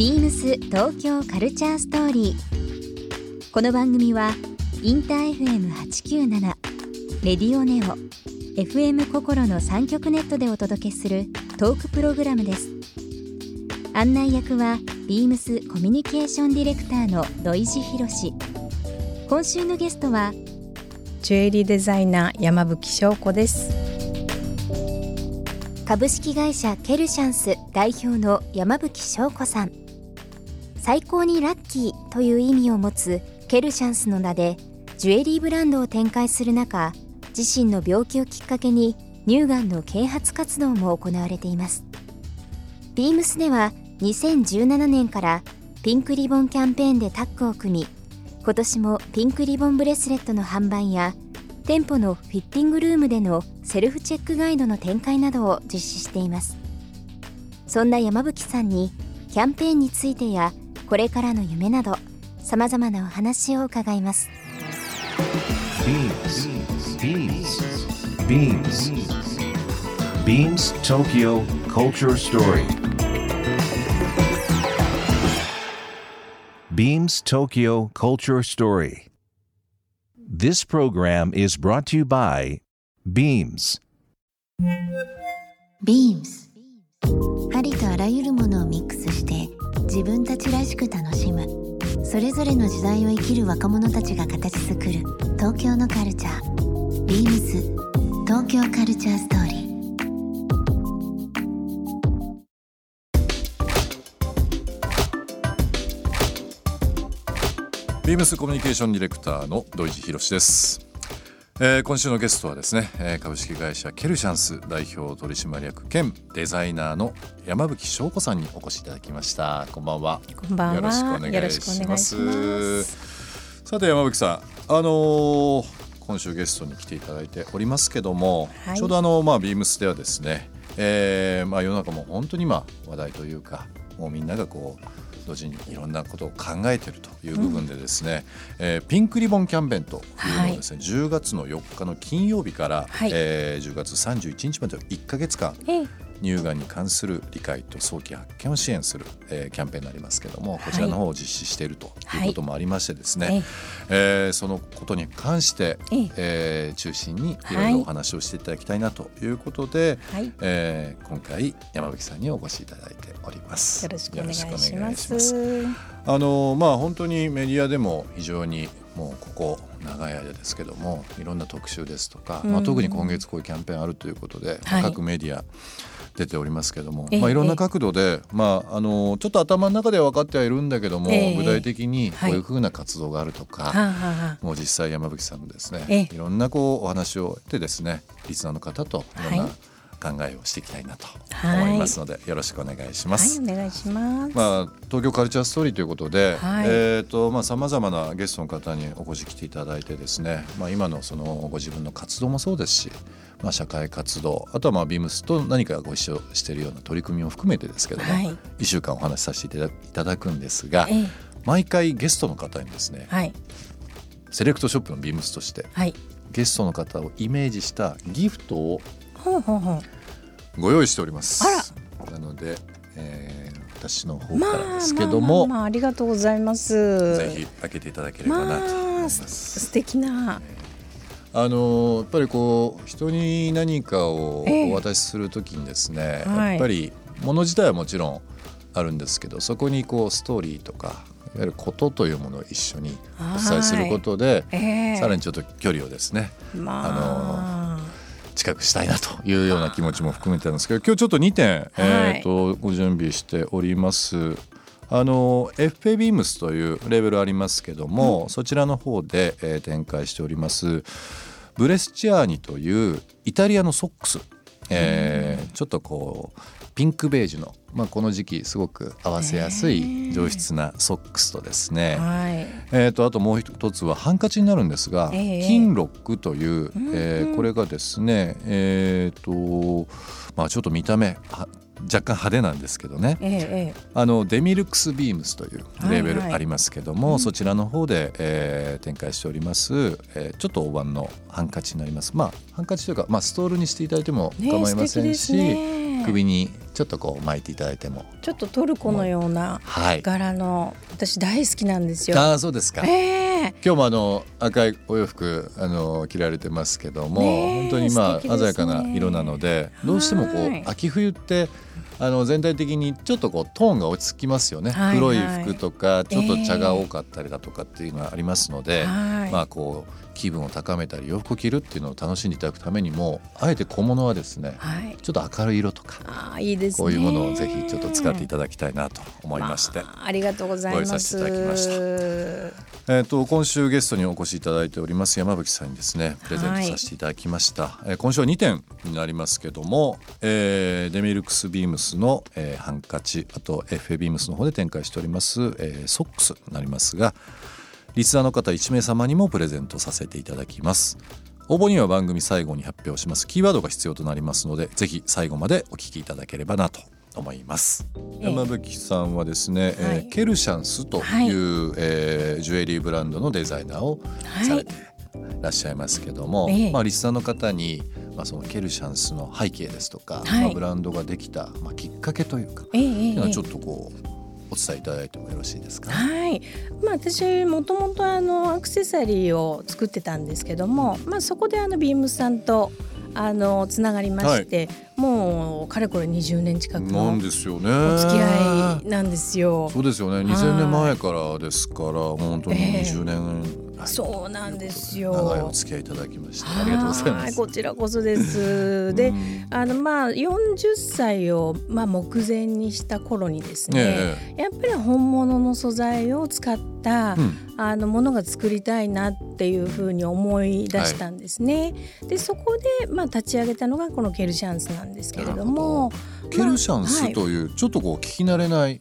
ビームス東京カルチャーストーリー。この番組はインター FM897 レディオネオ FM 心の三極ネットでお届けするトークプログラムです。案内役はビームスコミュニケーションディレクターの土井博志。今週のゲストはジュエリーデザイナー山吹翔子です株式会社ケルシャンス代表の山吹翔子さん最高にラッキーという意味を持つケルシャンスの名でジュエリーブランドを展開する中自身の病気をきっかけに乳がんの啓発活動も行われています。ビームスでは2017年からピンクリボンキャンペーンでタッグを組み今年もピンクリボンブレスレットの販売や店舗のフィッティングルームでのセルフチェックガイドの展開などを実施しています。そんな山吹さんにキャンペーンについてやこれからの夢などさまざまなお話を伺います BeamsBeamsBeamsTokyo Culture Story Beams Tokyo Culture Story This program is brought to you by Beams Beams ありとあらゆるものを自分たちらしく楽しむ。それぞれの時代を生きる若者たちが形作る。東京のカルチャー。Beams 東京カルチャーストーリー。ビームスコミュニケーションディレクターの土井博志です、えー今週のゲストはですね、えー株式会社ケルシャンス代表取締役兼デザイナーの山吹翔子さんにお越しいただきました。こんばんは。こんばんは。よろしくお願いします。さて山吹さんあのー今週ゲストに来ていただいておりますけども、はい。ちょうどあのまあビームスではですね、えーまあ世の中も本当に今話題というかもうみんながこう同時にいろんなことを考えているという部分でですね、えーピンクリボンキャンペーンというのをですね、10月の4日の金曜日から、はい。えー10月31日までの1か月間ええ乳がんに関する理解と早期発見を支援する、えーキャンペーンになりますけどもこちらの方を実施しているということもありましてですね、えーそのことに関して、ええ。えー中心にいろいろお話をしていただきたいなということで、はい。えー今回山吹さんにお越しいただいております。よろしくお願いしましくお願いしす。あのまあ本当にメディアでも非常にもうここ長い間ですけどもいろんな特集ですとか、まあ、うん。特に今月こういうキャンペーンあるということで、はい。各メディア出ておりますけども、ええまあ、いろんな角度で、まあ、あのちょっと頭の中では分かってはいるんだけども、ええ具体的にこうはい。いうふうな活動があるとか、もう実際山吹さんのですね、ええ。いろんなこうお話を得てですねリスナーの方といろんなはい。考えをしていきたいなとはい。思いますので、よろしくお願いします。はいお願いします、まあ、東京カルチャーストーリーということで、はい。えーとまあ、さまざまなゲストの方にお越し来ていただいてですね、まあ、今のそのご自分の活動もそうですし、まあ、社会活動あとはまあビームスと何かご一緒しているような取り組みも含めてですけども、はい。1週間お話しさせていただくんですが、ええ。毎回ゲストの方にですねはい。セレクトショップのビームスとしてはい。ゲストの方をイメージしたギフトをご用意しております。あなので、えー私の方からですけども、まあまあまあありがとうございます。ぜひ開けていただければなと思いまあます。す素敵なあのやっぱりこう人に何かをええ。お渡しするときにですね、はい。やっぱり物自体はもちろんあるんですけどそこにこうストーリーとかいわゆることというものを一緒にお伝えすることで、ええ。さらにちょっと距離をですねまあ、近くしたいなというような気持ちも含めてなんですけど今日ちょっと2点、えー、とご準備しております。あの FP ビームスというレベルありますけども、そちらの方で、えー展開しております。ブレスチアーニというイタリアのソックス、えーちょっとこうピンクベージュの、まあ、この時期すごく合わせやすい上質なソックスとですね、はい。えー、とあともう一つはハンカチになるんですが、ええキンロックという、えーこれがですねえーとまあちょっと見た目は若干派手なんですけどね、ええあのデミルクスビームスというレーベルありますけども、そちらの方で、えー展開しております、えーちょっと大判のハンカチになります。まあハンカチというか、まあ、ストールにしていただいてもね構いませんし、ね。首にちょっとこう巻いていただいても。ちょっとトルコのようなはい。柄の私大好きなんですよ。ああそうですか、ええ。今日もあの赤いお洋服あの着られてますけども、ねえ本当にまあね。鮮やかな色なのでどうしてもこう、はい。秋冬ってあの全体的にちょっとこうトーンが落ち着きますよね、はい黒い服とかちょっと茶が多かったりだとかっていうのがありますので、はいまあこう気分を高めたり洋服を着るっていうのを楽しんでいただくためにもあえて小物はですねはい。ちょっと明るい色とかああいいですね。こういうものをぜひちょっと使っていただきたいなと思いまして。あありがとうございます。えー、と今週ゲストにお越しいただいております山吹さんにですねプレゼントさせていただきました、えー今週は2点になりますけども、えーデミルクスビームスの、えーハンカチあと FA ビームスの方で展開しております、えーソックスになりますがリスナーの方1名様にもプレゼントさせていただきます。応募には番組最後に発表します。キーワードが必要となりますのでぜひ最後までお聞きいただければなと思います、ええ。山吹さんはですね、えーはい。ケルシャンスという、はい。えージュエリーブランドのデザイナーをされていらっしゃいますけども、ええ。まあ、リスナーの方に、まあ、そのケルシャンスの背景ですとか、はい。まあ、ブランドができた、まあ、きっかけというか、ええええっていうのはちょっとこうお伝えいただいてもよろしいですか、はい、まあ、私もともとあのアクセサリーを作ってたんですけども、まあ、そこであのビームスさんとあのつながりまして、もうかれこれ20年近くなんのですよね。お付き合いなんですよ。そうですよね。2000年前からですから本当にええ20年、そうなんですよ。長いお付き合いいただきましてありがとうございます。はいこちらこそです。で、うんあのまあ40歳をまあ目前にした頃にですね、えやっぱり本物の素材を使った、うんあのものが作りたいなっていうふうに思い出したんですね。でそこでまあ立ち上げたのがこのケルシャンスなんですけれども、ケルシャンスというちょっとこう聞き慣れない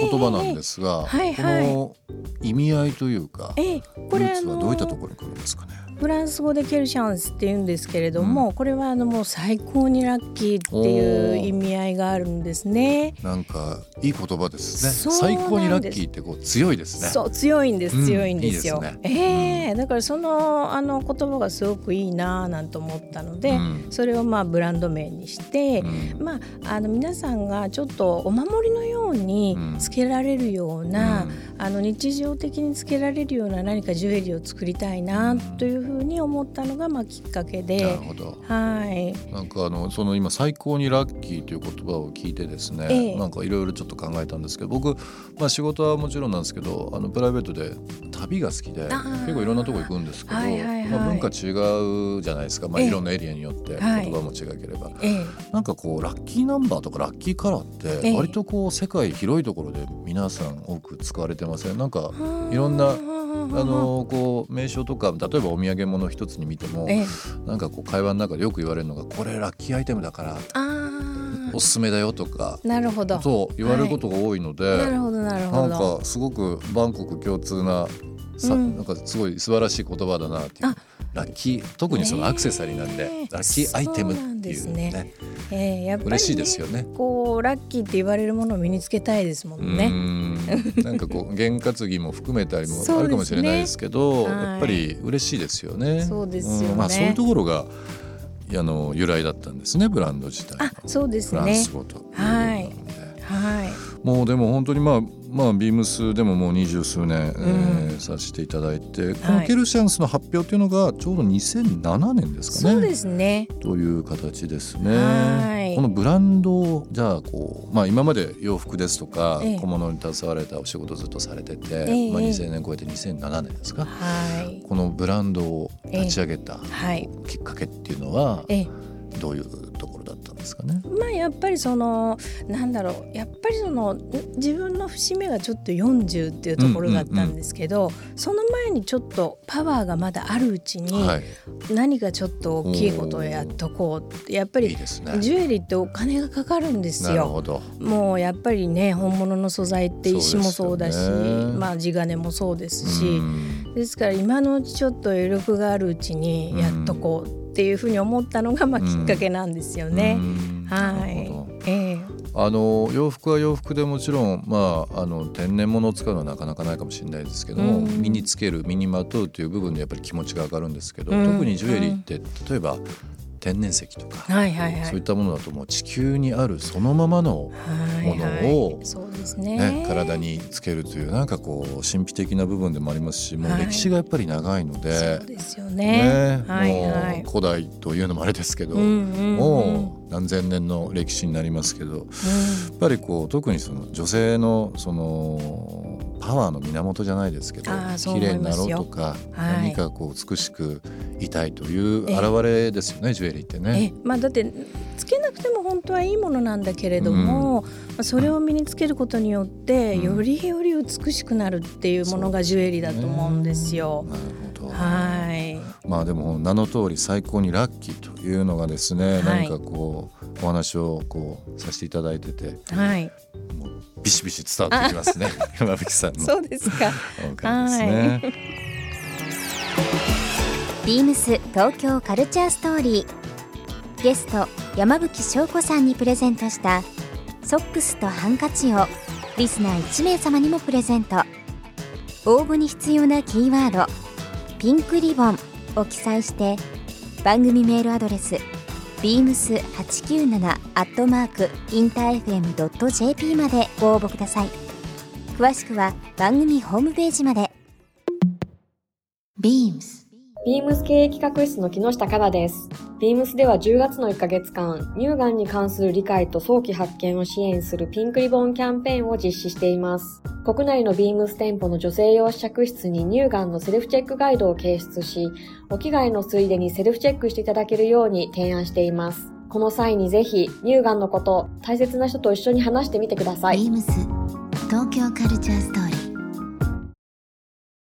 言葉なんですが、はいはいこの意味合いというか、ええルこれスはどういったところに来るんですかね。フランス語でケルシャンスって言うんですけれども、これはあのもう最高にラッキーっていう意味合いがあるんですね。なんかいい言葉ですね。す。最高にラッキーってこう強いですね。そう強いんですうん強いんですよ。いいですね。ええだからそのあの言葉がすごくいいなぁなんて思ったので、うん。それをまあブランド名にして、うん。まああの皆さんがちょっとお守りのようにうん。つけられるような、うん。あの日常的につけられるような何かジュエリーを作りたいなというふうに思ったのがまあきっかけなるで。ほど。はい、なんかあのその今最高にラッキーという言葉を聞いてですね、ええ。なんかいろいろちょっと考えたんですけど僕、まあ、仕事はもちろんなんですけどあのプライベートで旅が好きで結構いろんなとこ行くんですけど、はいはいはい。まあ、文化違うじゃないですか、まあ、ええ。いろんなエリアによってはい。言葉も違ければ、ええ。なんかこうラッキーナンバーとかラッキーカラーってええ。割とこう世界広いところで皆さん多く使われてません？なんかいろんなあのこう名称とか例えばお土産物一つに見てもええ。なんかこう会話の中でよく言われるのがこれラッキーアイテムだからあおすすめだよとかーなるほど。そう言われることが多いので、なるほどなるなんほど。かすごくバンコク共通なさ、うん。なんかすごい素晴らしい言葉だなっていう。あ。ラッキー特にそのアクセサリーなんで、ねえラッキーアイテムっていうね。ね。ええやっぱり、ね、嬉しいですよね。こうラッキーって言われるものを身につけたいですもうんね。ん。なんかこう験担ぎも含めたりも あるかもしれないですけどはい。やっぱり嬉しいですよね。そうですよね。ん。まあ、そういうところがあの由来だったんですねブランド自体の。あ、そうですフランねス。語とい。はい。もうでも本当にまあまあビームスでももう二十数年、えーさせていただいてこのケルシャンスの発表っていうのがちょうど2007年ですかね。そうですね。という形ですはね。いこのブランドをじゃあこうまあ今まで洋服ですとかええ小物に携われたお仕事ずっとされてて、ええまあ2000年超えて2007年ですか。はい。このブランドを立ち上げたはい。きっかけっていうのはええ、どういうところだったんですかね。まあやっぱりそのなんだろうやっぱりそのん自分の節目がちょっと40っていうところだったんですけど、その前にちょっとパワーがまだあるうちにはい、何かちょっと大きいことをやっとこうってやっぱり。ジュエリーってお金がかかるんですよ。もうやっぱりね本物の素材って石もそうだしねまあ地金もそうですし、うんですから今のうちちょっと余力があるうちにやっとこうっていうふうに思ったのがまあうん。きっかけなんですよね。うん。はい。ええ。あの洋服は洋服でもちろん、まあ、あの天然物を使うのはなかなかないかもしれないですけども、うん。身につける身にまとうという部分でやっぱり気持ちが上がるんですけど、うん。特にジュエリーって例えば天然石とか、はいはいはい。そういったものだともう地球にあるそのままの、はいものをはいそうですね。ね体につけるというなんかこう神秘的な部分でもありますしもうはい。歴史がやっぱり長いので、そうですよね。はいはい。もう古代というのもあれですけど、うんうんうん。もう何千年の歴史になりますけどやっぱりこう特にその女性のそのパワーの源じゃないですけど綺麗になろうとか、はい。何かこう美しくいたいというええ。表れですよねジュエリーってね。えまあだってつけなくても本当はいいものなんだけれども、まあそれを身につけることによって、うん。よりより美しくなるっていうものがジュエリーだと思うんですよ。なるほど。はい。まあでも名の通り最高にラッキーというのがですね、はい。何かこうお話をこうさせていただいててはい。もうビシビシ伝わってきますね 山吹さんのそうですか。おかげですね。ビームス東京カルチャーストーリーゲスト山吹翔子さんにプレゼントしたソックスとハンカチをリスナー1名様にもプレゼント応募に必要なキーワード「ピンクリボン」を記載して番組メールアドレス beams897 アットマークインター FM.jp までご応募ください。詳しくは番組ホームページまで。beams ビームス経営企画室の木下香奈です。ビームスでは10月の1ヶ月間、乳がんに関する理解と早期発見を支援するピンクリボンキャンペーンを実施しています。国内のビームス店舗の女性用試着室に乳がんのセルフチェックガイドを掲出し、お着替えのついでにセルフチェックしていただけるように提案しています。この際にぜひ、乳がんのこと、大切な人と一緒に話してみてください。beams 東京カルチャースト